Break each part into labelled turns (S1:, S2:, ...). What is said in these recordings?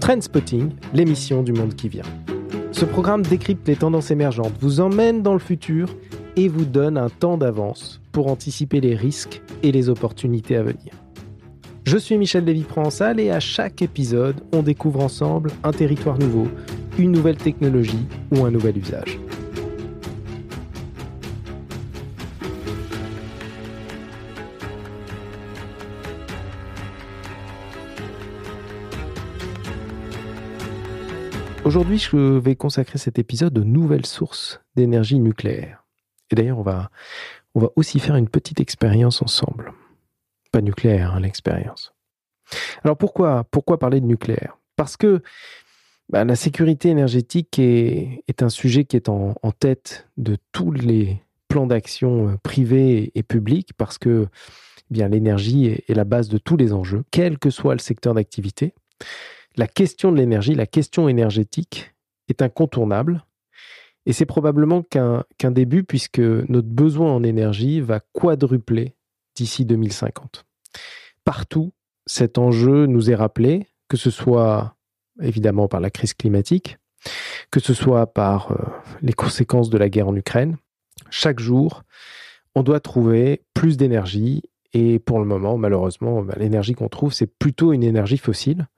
S1: Trendspotting, l'émission du monde qui vient. Ce programme décrypte les tendances émergentes, vous emmène dans le futur et vous donne un temps d'avance pour anticiper les risques et les opportunités à venir. Je suis Michel Lévy-Provençal et à chaque épisode, on découvre ensemble un territoire nouveau, une nouvelle technologie ou un nouvel usage. Aujourd'hui, je vais consacrer cet épisode aux nouvelles sources d'énergie nucléaire. Et d'ailleurs, on va, on va aussi faire une petite expérience ensemble. Pas nucléaire, hein, l'expérience. Alors pourquoi, pourquoi parler de nucléaire? Parce que bah, la sécurité énergétique est, un sujet qui est en, tête de tous les plans d'action euh, privés et publics, parce que eh l'énergie est la base de tous les enjeux, quel que soit le secteur d'activité la question de l'énergie, la question énergétique est incontournable. Et c'est probablement qu'un début puisque notre besoin en énergie va quadrupler d'ici 2050. Partout, cet enjeu nous est rappelé, que ce soit évidemment par la crise climatique, que ce soit par euh, les conséquences de la guerre en Ukraine. Chaque jour, on doit trouver plus d'énergie et pour le moment, malheureusement, bah, l'énergie qu'on trouve, c'est plutôt une énergie fossile.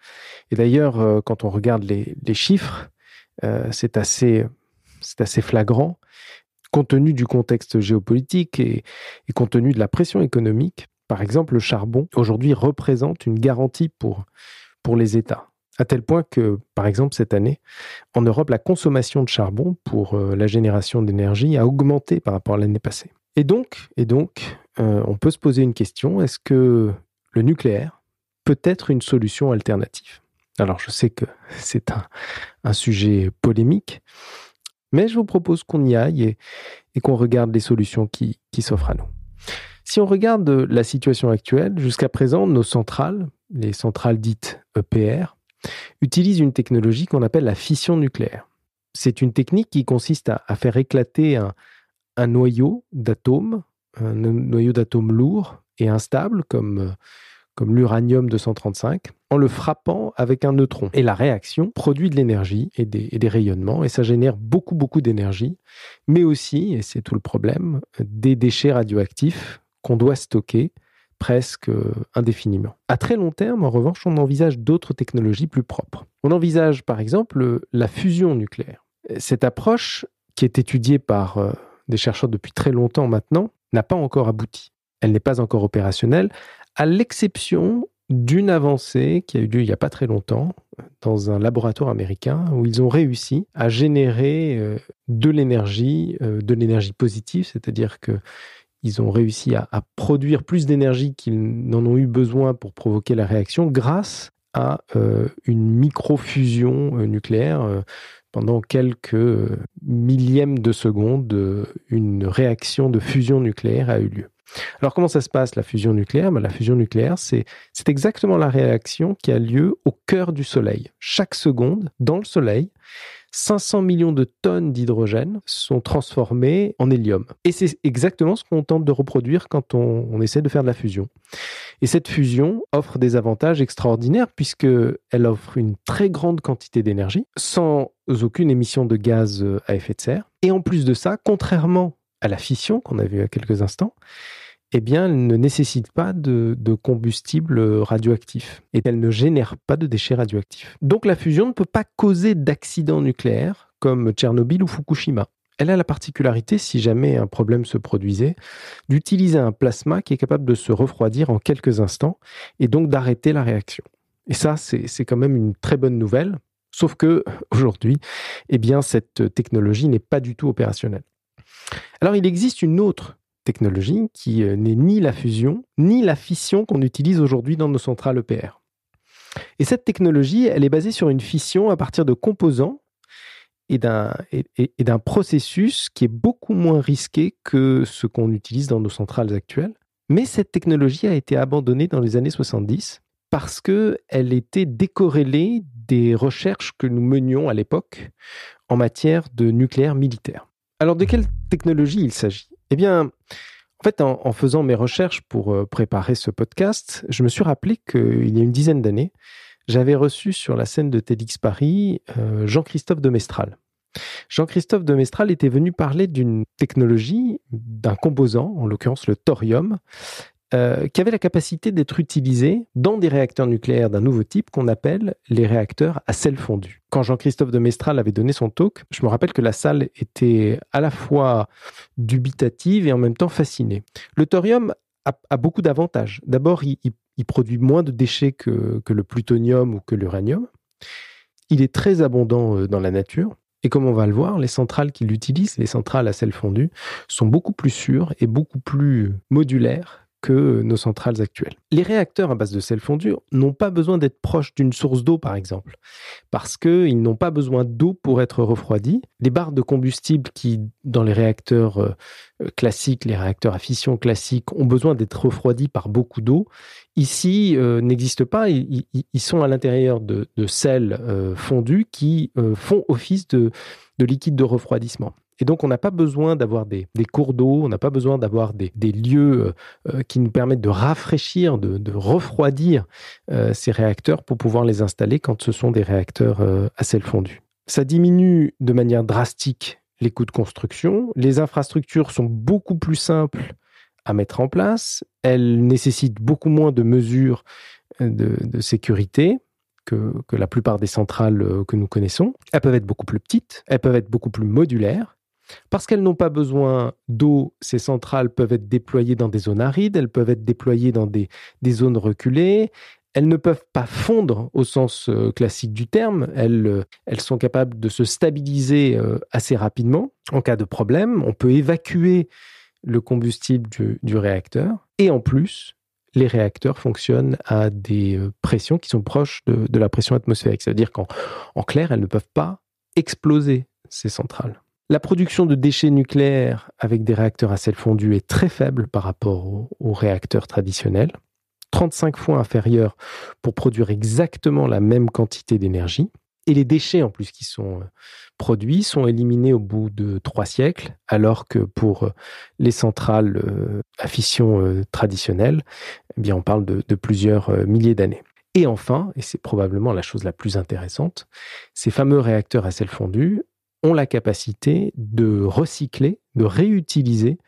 S1: Et d'ailleurs, euh, quand on regarde les, chiffres, euh, c'est assez, assez flagrant. Compte tenu du contexte géopolitique et, et, compte tenu de la pression économique, par exemple, le charbon, aujourd'hui, représente une garantie pour, pour les États. À tel point que, par exemple, cette année, en Europe, la consommation de charbon pour euh, la génération d'énergie a augmenté par rapport à l'année passée. Et donc, et donc euh, on peut se poser une question, est-ce que le nucléaire peut être une solution alternative? Alors, je sais que c'est un, sujet polémique, mais je vous propose qu'on y aille et, qu'on regarde les solutions qui, qui s'offrent à nous. Si on regarde la situation actuelle, jusqu'à présent, nos centrales, les centrales dites EPR, utilisent une technologie qu'on appelle la fission nucléaire. C'est une technique qui consiste à faire éclater un, un noyau d'atomes, un noyau d'atomes lourd et instable comme, euh, comme l'uranium 235, en le frappant avec un neutron. Et la réaction produit de l'énergie et des, rayonnements, et ça génère beaucoup, beaucoup d'énergie, mais aussi, et c'est tout le problème, des déchets radioactifs qu'on doit stocker presque euh, indéfiniment. À très long terme, en revanche, on envisage d'autres technologies plus propres. On envisage par exemple la fusion nucléaire. Cette approche, qui est étudiée par euh, des chercheurs depuis très longtemps maintenant, n'a pas encore abouti. Elle n'est pas encore opérationnelle, à l'exception d'une avancée qui a eu lieu il n'y a pas très longtemps dans un laboratoire américain où ils ont réussi à générer euh, de l'énergie, euh, de l'énergie positive, c'est-à-dire que ils ont réussi à, produire plus d'énergie qu'ils n'en ont eu besoin pour provoquer la réaction grâce à euh, une microfusion nucléaire pendant quelques millièmes de seconde, une réaction de fusion nucléaire a eu lieu. Alors comment ça se passe la fusion nucléaire? Ben, La fusion nucléaire, c'est exactement la réaction qui a lieu au cœur du Soleil. Chaque seconde, dans le Soleil, 500 millions de tonnes d'hydrogène sont transformées en hélium. Et c'est exactement ce qu'on tente de reproduire quand on, essaie de faire de la fusion. Et cette fusion offre des avantages extraordinaires puisqu'elle offre une très grande quantité d'énergie sans aucune émission de gaz à effet de serre. Et en plus de ça, contrairement à la fission qu'on a vu à quelques instants, eh bien, elle ne nécessite pas de, combustible radioactif et elle ne génère pas de déchets radioactifs. Donc la fusion ne peut pas causer d'accidents nucléaires comme Tchernobyl ou Fukushima. Elle a la particularité, si jamais un problème se produisait, d'utiliser un plasma qui est capable de se refroidir en quelques instants et donc d'arrêter la réaction. Et ça, c'est quand même une très bonne nouvelle, sauf que aujourd'hui, eh bien, cette technologie n'est pas du tout opérationnelle. Alors, il existe une autre technologie qui euh, n'est ni la fusion, ni la fission qu'on utilise aujourd'hui dans nos centrales EPR. Et cette technologie, elle est basée sur une fission à partir de composants et d'un, et, d'un processus qui est beaucoup moins risqué que ce qu'on utilise dans nos centrales actuelles. Mais cette technologie a été abandonnée dans les années 70 parce qu'elle était décorrélée des recherches que nous menions à l'époque en matière de nucléaire militaire. Alors de quelle technologie il s'agit? Eh bien, en fait, en, faisant mes recherches pour euh, préparer ce podcast, je me suis rappelé qu'il y a une dizaine d'années, j'avais reçu sur la scène de TEDx Paris euh, Jean-Christophe de Mestral. Jean-Christophe de Mestral était venu parler d'une technologie, d'un composant, en l'occurrence le thorium, euh, qui avait la capacité d'être utilisé dans des réacteurs nucléaires d'un nouveau type qu'on appelle les réacteurs à sel fondu. Quand Jean-Christophe de Mestral avait donné son talk, je me rappelle que la salle était à la fois dubitative et en même temps fascinée. Le thorium a, beaucoup d'avantages. D'abord, il, produit moins de déchets que, que le plutonium ou que l'uranium. Il est très abondant euh, dans la nature. Et comme on va le voir, les centrales qu'il utilise, les centrales à sel fondu, sont beaucoup plus sûres et beaucoup plus modulaires que nos centrales actuelles. Les réacteurs à base de sel fondu n'ont pas besoin d'être proches d'une source d'eau, par exemple, parce qu'ils n'ont pas besoin d'eau pour être refroidis. Les barres de combustible qui, dans les réacteurs euh, classiques, les réacteurs à fission classiques, ont besoin d'être refroidis par beaucoup d'eau, ici euh, n'existent pas. Ils, sont à l'intérieur de, sels euh, fondus qui font office de liquide de refroidissement. Et donc, on n'a pas besoin d'avoir des, cours d'eau, on n'a pas besoin d'avoir des, lieux euh, euh, qui nous permettent de rafraîchir, de, refroidir euh, ces réacteurs pour pouvoir les installer quand ce sont des réacteurs à sel fondu. Ça diminue de manière drastique les coûts de construction. Les infrastructures sont beaucoup plus simples à mettre en place. Elles nécessitent beaucoup moins de mesures de, sécurité. Que, que, la plupart des centrales que nous connaissons. Elles peuvent être beaucoup plus petites, elles peuvent être beaucoup plus modulaires, parce qu'elles n'ont pas besoin d'eau, ces centrales peuvent être déployées dans des zones arides, elles peuvent être déployées dans des, zones reculées, elles ne peuvent pas fondre au sens euh, classique du terme, euh, elles, sont capables de se stabiliser euh, assez rapidement en cas de problème, on peut évacuer le combustible du, réacteur, et en plus, les réacteurs fonctionnent à des pressions qui sont proches de, de la pression atmosphérique. C'est-à-dire qu'en clair, elles ne peuvent pas exploser ces centrales. La production de déchets nucléaires avec des réacteurs à sel fondu est très faible par rapport aux, réacteurs traditionnels, 35 fois inférieure pour produire exactement la même quantité d'énergie. Et les déchets en plus qui sont euh, produits sont éliminés au bout de trois siècles, alors que pour euh, les centrales euh, à fission traditionnelles, eh bien on parle de, de plusieurs milliers d'années. Et enfin, et c'est probablement la chose la plus intéressante, ces fameux réacteurs à sel fondu ont la capacité de recycler, de réutiliser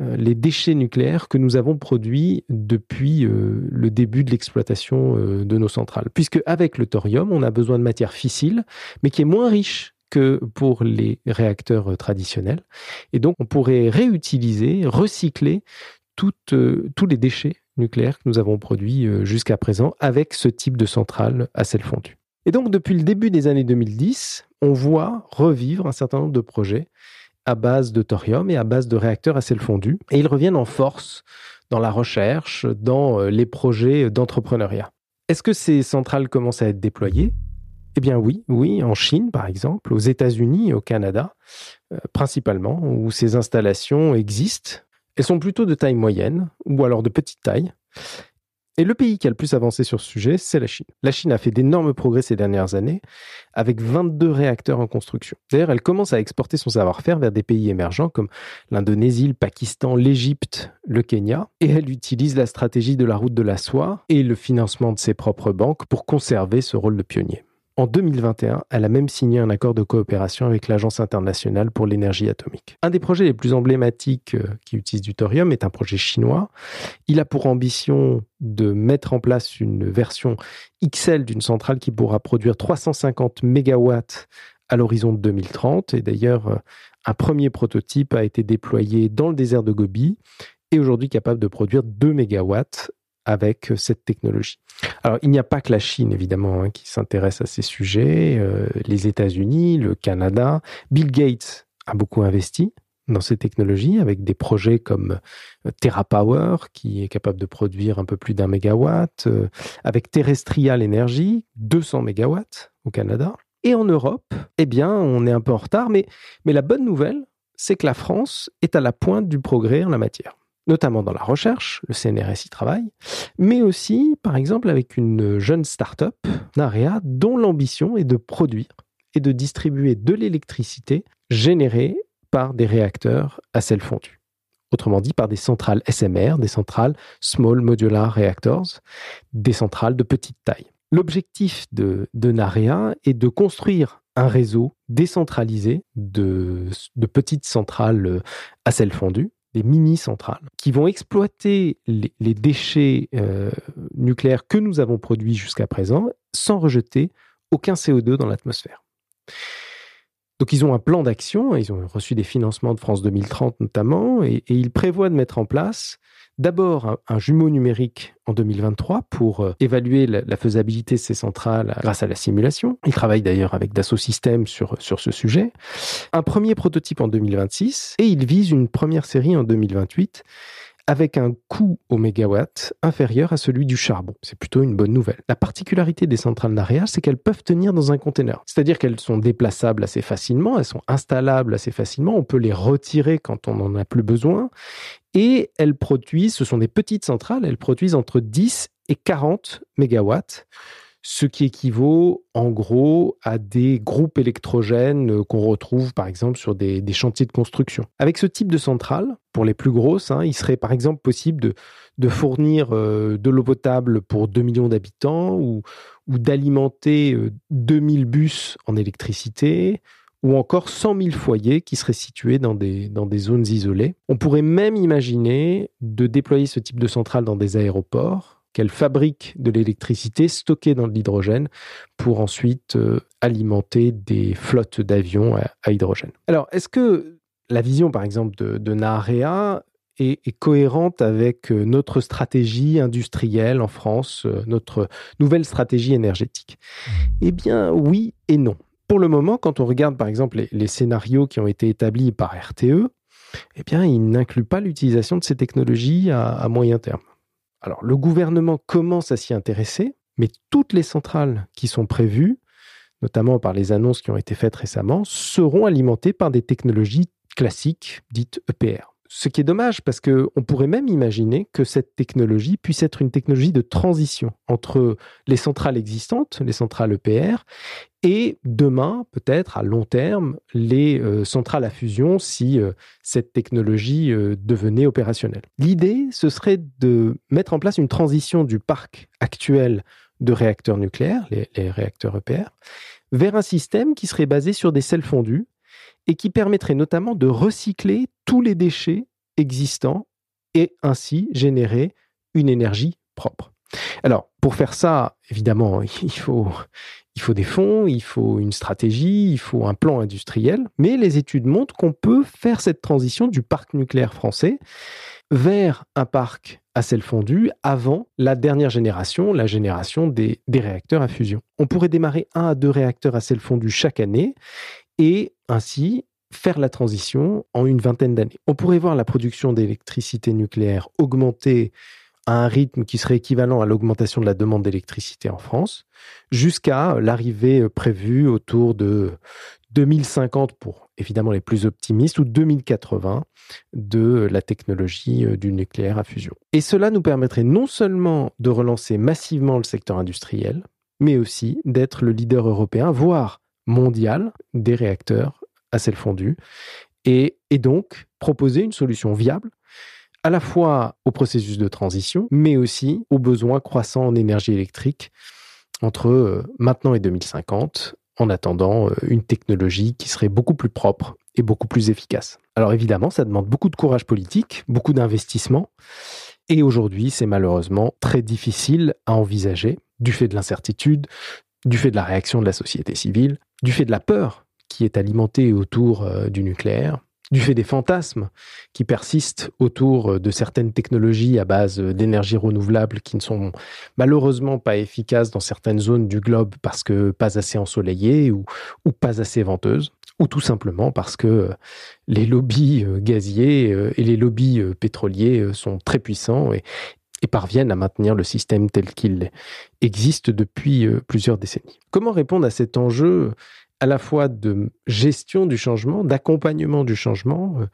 S1: euh, les déchets nucléaires que nous avons produits depuis euh, le début de l'exploitation euh, de nos centrales. Puisque avec le thorium, on a besoin de matière fissile, mais qui est moins riche que pour les réacteurs traditionnels. Et donc, on pourrait réutiliser, recycler tous les déchets nucléaires que nous avons produits jusqu'à présent avec ce type de centrale à sel fondu. Et donc, depuis le début des années 2010, on voit revivre un certain nombre de projets à base de thorium et à base de réacteurs à sel fondu. Et ils reviennent en force dans la recherche, dans euh, les projets d'entrepreneuriat. Est-ce que ces centrales commencent à être déployées? Eh bien oui, oui, en Chine par exemple, aux États-Unis au Canada, euh, principalement, où ces installations existent. Elles sont plutôt de taille moyenne ou alors de petite taille. Et le pays qui a le plus avancé sur ce sujet, c'est la Chine. La Chine a fait d'énormes progrès ces dernières années, avec 22 réacteurs en construction. D'ailleurs, elle commence à exporter son savoir-faire vers des pays émergents comme l'Indonésie, le Pakistan, l'Égypte, le Kenya, et elle utilise la stratégie de la route de la soie et le financement de ses propres banques pour conserver ce rôle de pionnier. En 2021, elle a même signé un accord de coopération avec l'Agence internationale pour l'énergie atomique. Un des projets les plus emblématiques euh, qui utilise du thorium est un projet chinois. Il a pour ambition de mettre en place une version XL d'une centrale qui pourra produire 350 mégawatts à l'horizon de 2030. Et d'ailleurs, euh, un premier prototype a été déployé dans le désert de Gobi et aujourd'hui capable de produire 2 mégawatts avec euh, cette technologie. Alors, il n'y a pas que la Chine, évidemment, hein, qui s'intéresse à ces sujets. Euh, les États-Unis, le Canada. Bill Gates a beaucoup investi dans ces technologies avec des projets comme euh, TerraPower, qui est capable de produire un peu plus d'un mégawatt, avec Terrestrial Energy, 200 mégawatts au Canada. Et en Europe, eh bien, on est un peu en retard, mais, mais la bonne nouvelle, c'est que la France est à la pointe du progrès en la matière notamment dans la recherche, le CNRS y travaille, mais aussi, par exemple, avec une jeune start-up, Narea, dont l'ambition est de produire et de distribuer de l'électricité générée par des réacteurs à sel fondu. Autrement dit, par des centrales SMR, des centrales Small Modular Reactors, des centrales de petite taille. L'objectif de, NAREA est de construire un réseau décentralisé de, de petites centrales à sel fondu, mini-centrales, qui vont exploiter les, déchets euh, nucléaires que nous avons produits jusqu'à présent sans rejeter aucun CO2 dans l'atmosphère. Donc ils ont un plan d'action, ils ont reçu des financements de France 2030 notamment, et, ils prévoient de mettre en place d'abord un, jumeau numérique en 2023 pour euh, évaluer la, faisabilité de ces centrales grâce à la simulation. Ils travaillent d'ailleurs avec Dassault Systèmes sur, sur ce sujet. Un premier prototype en 2026 et ils visent une première série en 2028 avec un coût au mégawatt inférieur à celui du charbon. C'est plutôt une bonne nouvelle. La particularité des centrales d'arrière, c'est qu'elles peuvent tenir dans un conteneur. C'est-à-dire qu'elles sont déplaçables assez facilement, elles sont installables assez facilement, on peut les retirer quand on n'en a plus besoin. Et elles produisent, ce sont des petites centrales, elles produisent entre 10 et 40 mégawatts ce qui équivaut en gros à des groupes électrogènes euh, qu'on retrouve par exemple sur des, chantiers de construction. Avec ce type de centrale, pour les plus grosses, hein, il serait par exemple possible de, fournir euh, de l'eau potable pour 2 millions d'habitants ou, d'alimenter 2000 euh, bus en électricité ou encore 100 000 foyers qui seraient situés dans des, dans des zones isolées. On pourrait même imaginer de déployer ce type de centrale dans des aéroports qu'elle fabrique de l'électricité stockée dans de l'hydrogène pour ensuite euh, alimenter des flottes d'avions à, hydrogène. Alors, est-ce que la vision, par exemple, de, de NAREA est, cohérente avec euh, notre stratégie industrielle en France, euh, notre nouvelle stratégie énergétique? Eh bien, oui et non. Pour le moment, quand on regarde, par exemple, les, scénarios qui ont été établis par RTE, eh bien, ils n'incluent pas l'utilisation de ces technologies à moyen terme. Alors, le gouvernement commence à s'y intéresser, mais toutes les centrales qui sont prévues, notamment par les annonces qui ont été faites récemment, seront alimentées par des technologies classiques dites EPR. Ce qui est dommage parce qu'on pourrait même imaginer que cette technologie puisse être une technologie de transition entre les centrales existantes, les centrales EPR, et demain, peut-être à long terme, les euh, centrales à fusion si euh, cette technologie euh, devenait opérationnelle. L'idée, ce serait de mettre en place une transition du parc actuel de réacteurs nucléaires, les, les réacteurs EPR, vers un système qui serait basé sur des sels fondus et qui permettrait notamment de recycler tous les déchets existants et ainsi générer une énergie propre. Alors, pour faire ça, évidemment, il faut, il faut des fonds, il faut une stratégie, il faut un plan industriel, mais les études montrent qu'on peut faire cette transition du parc nucléaire français vers un parc à sel fondu avant la dernière génération, la génération des, des réacteurs à fusion. On pourrait démarrer un à deux réacteurs à sel fondu chaque année et ainsi faire la transition en une vingtaine d'années. On pourrait voir la production d'électricité nucléaire augmenter à un rythme qui serait équivalent à l'augmentation de la demande d'électricité en France, jusqu'à l'arrivée prévue autour de 2050 pour évidemment les plus optimistes ou 2080 de la technologie euh, du nucléaire à fusion. Et cela nous permettrait non seulement de relancer massivement le secteur industriel, mais aussi d'être le leader européen, voire mondial, des réacteurs à sel fondu, et, et donc proposer une solution viable à la fois au processus de transition, mais aussi aux besoins croissants en énergie électrique entre euh, maintenant et 2050, en attendant euh, une technologie qui serait beaucoup plus propre et beaucoup plus efficace. Alors évidemment, ça demande beaucoup de courage politique, beaucoup d'investissement, et aujourd'hui, c'est malheureusement très difficile à envisager, du fait de l'incertitude, du fait de la réaction de la société civile, du fait de la peur qui est alimentée autour euh, du nucléaire, du fait des fantasmes qui persistent autour euh, de certaines technologies à base euh, d'énergie renouvelable qui ne sont malheureusement pas efficaces dans certaines zones du globe parce que pas assez ensoleillées ou, pas assez venteuses, ou tout simplement parce que les lobbies gaziers et les lobbies pétroliers sont très puissants et, et parviennent à maintenir le système tel qu'il existe depuis plusieurs décennies. Comment répondre à cet enjeu à la fois de gestion du changement, d'accompagnement du changement, euh,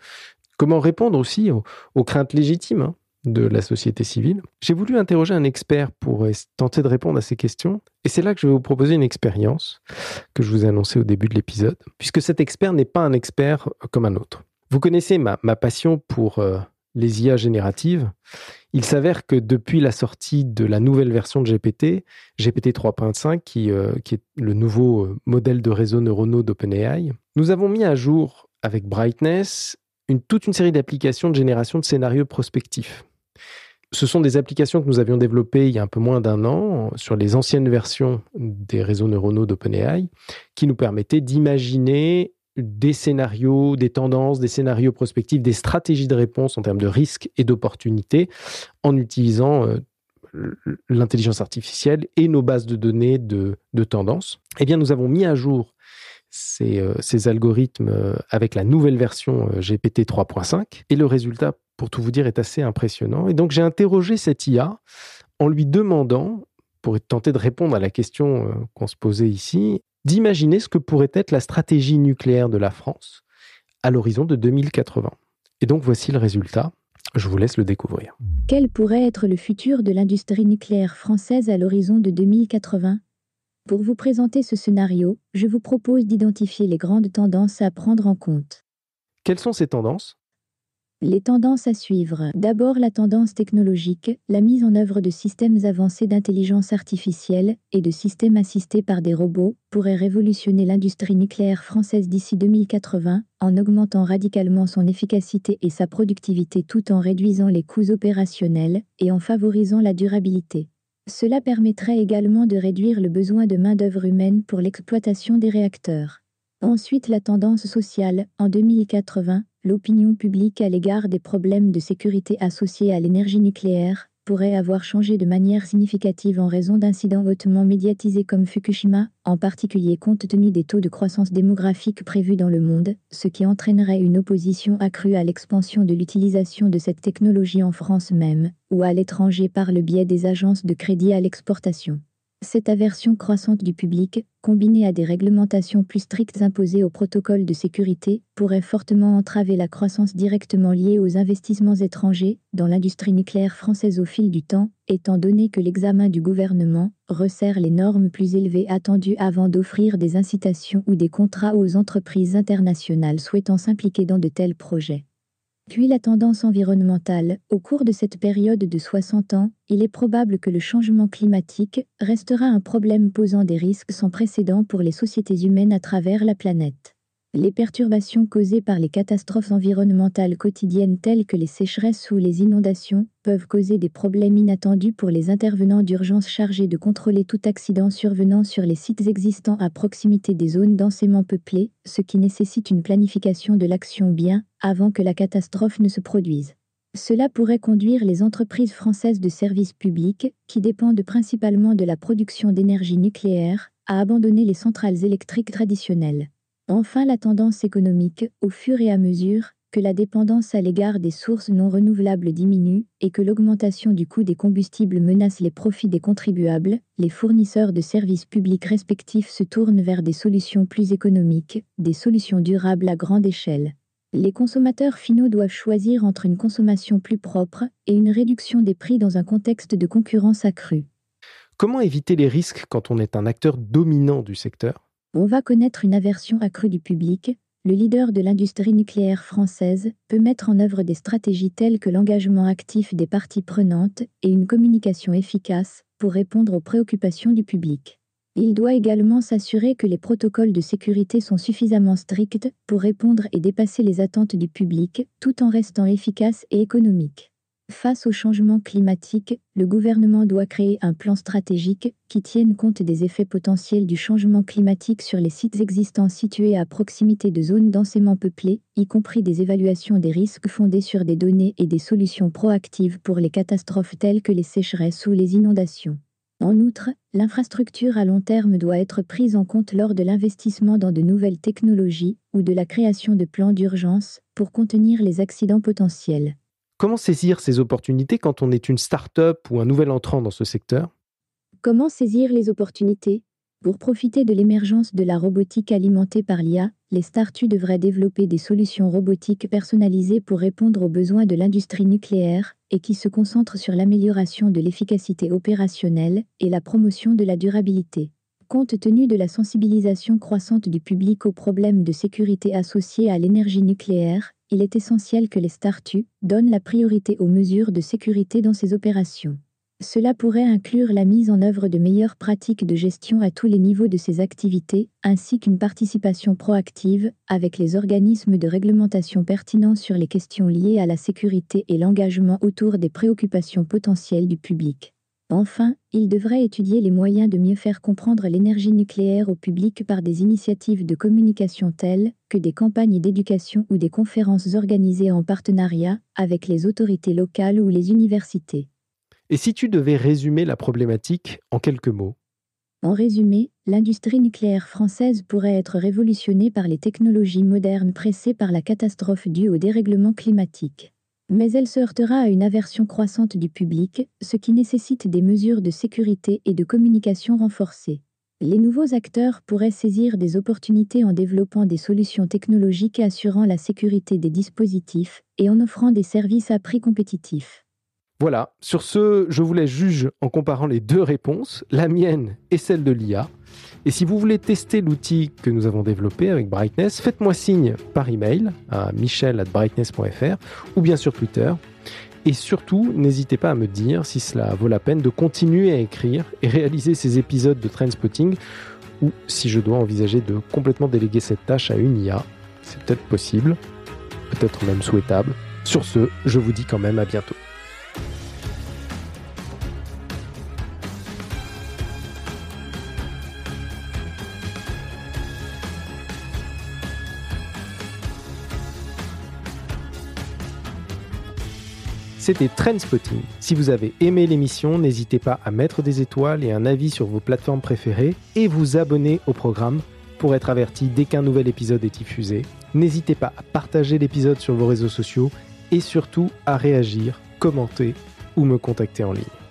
S1: comment répondre aussi aux, craintes légitimes hein, de la société civile? J'ai voulu interroger un expert pour tenter de répondre à ces questions, et c'est là que je vais vous proposer une expérience que je vous ai annoncée au début de l'épisode, puisque cet expert n'est pas un expert comme un autre. Vous connaissez ma, passion pour euh, les IA génératives, il s'avère que depuis la sortie de la nouvelle version de GPT, GPT 3.5, qui, euh, qui, est le nouveau euh, modèle de réseau neuronaux d'OpenAI, nous avons mis à jour avec Brightness une, toute une série d'applications de génération de scénarios prospectifs. Ce sont des applications que nous avions développées il y a un peu moins d'un an sur les anciennes versions des réseaux neuronaux d'OpenAI, qui nous permettaient d'imaginer des scénarios, des tendances, des scénarios prospectifs, des stratégies de réponse en termes de risques et d'opportunités en utilisant euh, l'intelligence artificielle et nos bases de données de, de tendances. Eh bien, nous avons mis à jour ces, euh, ces algorithmes euh, avec la nouvelle version GPT 3.5 et le résultat, pour tout vous dire, est assez impressionnant. Et donc, j'ai interrogé cette IA en lui demandant, pour tenter de répondre à la question qu'on se posait ici, d'imaginer ce que pourrait être la stratégie nucléaire de la France à l'horizon de 2080. Et donc voici le résultat. Je vous laisse le découvrir.
S2: Quel pourrait être le futur de l'industrie nucléaire française à l'horizon de 2080 Pour vous présenter ce scénario, je vous propose d'identifier les grandes tendances à prendre en compte.
S1: Quelles sont ces tendances?
S2: Les tendances à suivre. D'abord la tendance technologique, la mise en œuvre de systèmes avancés d'intelligence artificielle et de systèmes assistés par des robots pourrait révolutionner l'industrie nucléaire française d'ici 2080 en augmentant radicalement son efficacité et sa productivité tout en réduisant les coûts opérationnels et en favorisant la durabilité. Cela permettrait également de réduire le besoin de main-d'œuvre humaine pour l'exploitation des réacteurs. Ensuite, la tendance sociale. En 2080, l'opinion publique à l'égard des problèmes de sécurité associés à l'énergie nucléaire pourrait avoir changé de manière significative en raison d'incidents hautement médiatisés comme Fukushima, en particulier compte tenu des taux de croissance démographique prévus dans le monde, ce qui entraînerait une opposition accrue à l'expansion de l'utilisation de cette technologie en France même, ou à l'étranger par le biais des agences de crédit à l'exportation. Cette aversion croissante du public, combinée à des réglementations plus strictes imposées au protocole de sécurité, pourrait fortement entraver la croissance directement liée aux investissements étrangers dans l'industrie nucléaire française au fil du temps, étant donné que l'examen du gouvernement resserre les normes plus élevées attendues avant d'offrir des incitations ou des contrats aux entreprises internationales souhaitant s'impliquer dans de tels projets. Puis la tendance environnementale. Au cours de cette période de 60 ans, il est probable que le changement climatique restera un problème posant des risques sans précédent pour les sociétés humaines à travers la planète. Les perturbations causées par les catastrophes environnementales quotidiennes telles que les sécheresses ou les inondations peuvent causer des problèmes inattendus pour les intervenants d'urgence chargés de contrôler tout accident survenant sur les sites existants à proximité des zones densément peuplées, ce qui nécessite une planification de l'action bien avant que la catastrophe ne se produise. Cela pourrait conduire les entreprises françaises de services publics, qui dépendent principalement de la production d'énergie nucléaire, à abandonner les centrales électriques traditionnelles. Enfin, la tendance économique, au fur et à mesure que la dépendance à l'égard des sources non renouvelables diminue et que l'augmentation du coût des combustibles menace les profits des contribuables, les fournisseurs de services publics respectifs se tournent vers des solutions plus économiques, des solutions durables à grande échelle. Les consommateurs finaux doivent choisir entre une consommation plus propre et une réduction des prix dans un contexte de concurrence accrue.
S1: Comment éviter les risques quand on est un acteur dominant du secteur?
S2: On va connaître une aversion accrue du public, le leader de l'industrie nucléaire française peut mettre en œuvre des stratégies telles que l'engagement actif des parties prenantes et une communication efficace pour répondre aux préoccupations du public. Il doit également s'assurer que les protocoles de sécurité sont suffisamment stricts pour répondre et dépasser les attentes du public tout en restant efficace et économique. Face au changement climatique, le gouvernement doit créer un plan stratégique qui tienne compte des effets potentiels du changement climatique sur les sites existants situés à proximité de zones densément peuplées, y compris des évaluations des risques fondées sur des données et des solutions proactives pour les catastrophes telles que les sécheresses ou les inondations. En outre, l'infrastructure à long terme doit être prise en compte lors de l'investissement dans de nouvelles technologies ou de la création de plans d'urgence pour contenir les accidents potentiels.
S1: Comment saisir ces opportunités quand on est une start-up ou un nouvel entrant dans ce secteur?
S2: Comment saisir les opportunités? Pour profiter de l'émergence de la robotique alimentée par l'IA, les startups devraient développer des solutions robotiques personnalisées pour répondre aux besoins de l'industrie nucléaire et qui se concentrent sur l'amélioration de l'efficacité opérationnelle et la promotion de la durabilité. Compte tenu de la sensibilisation croissante du public aux problèmes de sécurité associés à l'énergie nucléaire, il est essentiel que les start-up donnent la priorité aux mesures de sécurité dans ces opérations. Cela pourrait inclure la mise en œuvre de meilleures pratiques de gestion à tous les niveaux de ces activités, ainsi qu'une participation proactive avec les organismes de réglementation pertinents sur les questions liées à la sécurité et l'engagement autour des préoccupations potentielles du public. Enfin, il devrait étudier les moyens de mieux faire comprendre l'énergie nucléaire au public par des initiatives de communication telles que des campagnes d'éducation ou des conférences organisées en partenariat avec les autorités locales ou les universités.
S1: Et si tu devais résumer la problématique en quelques mots?
S2: En résumé, l'industrie nucléaire française pourrait être révolutionnée par les technologies modernes pressées par la catastrophe due au dérèglement climatique. Mais elle se heurtera à une aversion croissante du public, ce qui nécessite des mesures de sécurité et de communication renforcées. Les nouveaux acteurs pourraient saisir des opportunités en développant des solutions technologiques assurant la sécurité des dispositifs et en offrant des services à prix compétitifs.
S1: Voilà, sur ce, je vous laisse juge en comparant les deux réponses, la mienne et celle de l'IA. Et si vous voulez tester l'outil que nous avons développé avec Brightness, faites-moi signe par email à michel@brightness.fr ou bien sur Twitter. Et surtout, n'hésitez pas à me dire si cela vaut la peine de continuer à écrire et réaliser ces épisodes de Trendspotting ou si je dois envisager de complètement déléguer cette tâche à une IA. C'est peut-être possible, peut-être même souhaitable. Sur ce, je vous dis quand même à bientôt. C'était Trendspotting. Si vous avez aimé l'émission, n'hésitez pas à mettre des étoiles et un avis sur vos plateformes préférées et vous abonner au programme pour être averti dès qu'un nouvel épisode est diffusé. N'hésitez pas à partager l'épisode sur vos réseaux sociaux et surtout à réagir, commenter ou me contacter en ligne.